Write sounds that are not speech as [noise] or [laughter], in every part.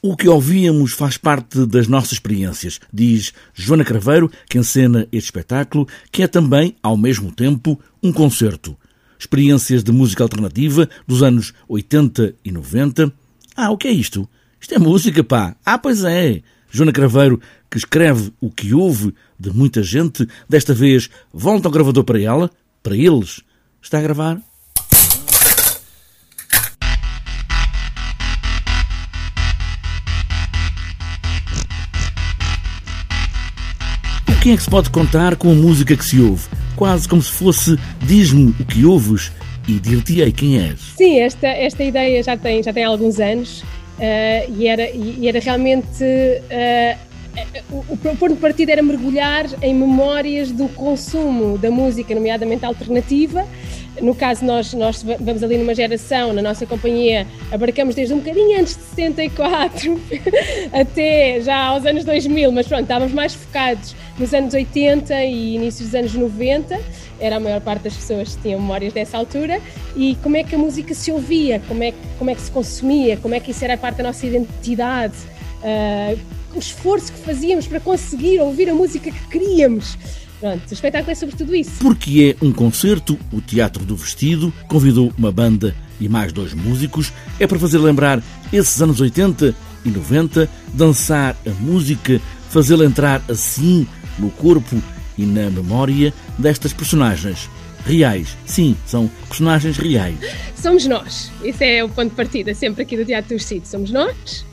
O que ouvíamos faz parte das nossas experiências, diz Joana Craveiro, que encena este espetáculo, que é também, ao mesmo tempo, um concerto. Experiências de música alternativa dos anos 80 e 90. Ah, o que é isto? Isto é música, pá! Ah, pois é! Joana Craveiro, que escreve o que ouve de muita gente, desta vez volta ao gravador para ela, para eles. Está a gravar? Quem é que se pode contar com a música que se ouve? Quase como se fosse diz-me o que ouves e dir-te-ei quem és. Sim, esta, esta ideia já tem, já tem alguns anos uh, e, era, e era realmente. Uh, o, o ponto de partida era mergulhar em memórias do consumo da música, nomeadamente alternativa, no caso, nós, nós vamos ali numa geração, na nossa companhia, abarcamos desde um bocadinho antes de 74 [laughs] até já aos anos 2000, mas pronto, estávamos mais focados nos anos 80 e início dos anos 90, era a maior parte das pessoas que tinham memórias dessa altura, e como é que a música se ouvia, como é, como é que se consumia, como é que isso era parte da nossa identidade, uh, o esforço que fazíamos para conseguir ouvir a música que queríamos. Pronto, o espetáculo é sobre tudo isso. Porque é um concerto, o Teatro do Vestido convidou uma banda e mais dois músicos. É para fazer lembrar esses anos 80 e 90, dançar a música, fazê-la entrar assim no corpo e na memória destas personagens reais. Sim, são personagens reais. Somos nós. Esse é o ponto de partida, sempre aqui do Teatro do Vestido. Somos nós.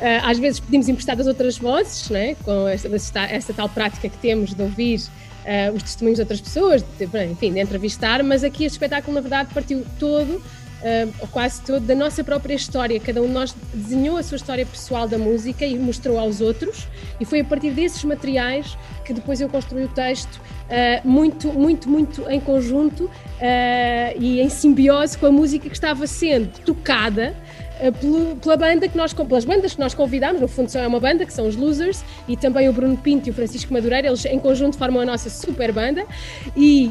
Ah, às vezes pedimos emprestadas outras vozes, né? com esta, esta tal prática que temos de ouvir uh, os testemunhos de outras pessoas, de, enfim, de entrevistar, mas aqui este espetáculo, na verdade, partiu todo Uh, quase todo, da nossa própria história. Cada um de nós desenhou a sua história pessoal da música e mostrou aos outros, e foi a partir desses materiais que depois eu construí o texto uh, muito, muito, muito em conjunto uh, e em simbiose com a música que estava sendo tocada pela banda que nós, pelas bandas que nós convidámos, no fundo são é uma banda, que são os Losers, e também o Bruno Pinto e o Francisco Madureira, eles em conjunto formam a nossa super banda. E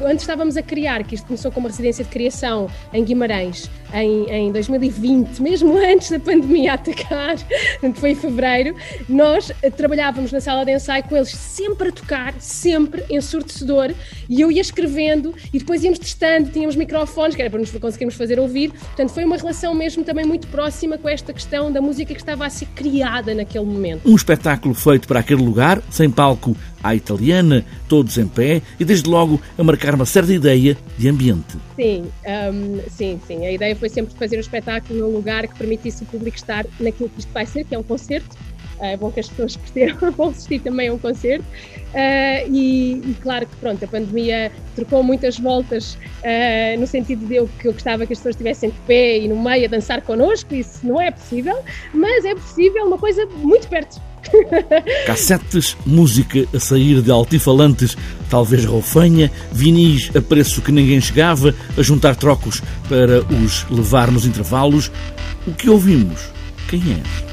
uh, antes estávamos a criar, que isto começou com uma residência de criação em Guimarães, em, em 2020, mesmo [laughs] antes da pandemia atacar, [laughs] foi em fevereiro, nós uh, trabalhávamos na sala de ensaio com eles sempre a tocar, sempre ensurdecedor, e eu ia escrevendo e depois íamos testando, tínhamos microfones, que era para nos conseguirmos fazer ouvir. Portanto, foi uma relação mesmo também muito próxima com esta questão da música que estava a ser criada naquele momento. Um espetáculo feito para aquele lugar, sem palco à italiana, todos em pé e desde logo a marcar uma certa ideia de ambiente. Sim, um, sim, sim. A ideia foi sempre fazer um espetáculo num lugar que permitisse o público estar naquilo que isto vai ser, que é um concerto. É bom que as pessoas [laughs] percebam, vão assistir também a um concerto. Uh, e, e, claro que pronto, a pandemia trocou muitas voltas uh, no sentido de eu, que eu gostava que as pessoas estivessem de pé e no meio a dançar connosco, isso não é possível, mas é possível uma coisa muito perto. [laughs] Cassetes, música a sair de altifalantes, talvez roufanha, vinis a preço que ninguém chegava, a juntar trocos para os levar nos intervalos. O que ouvimos? Quem é?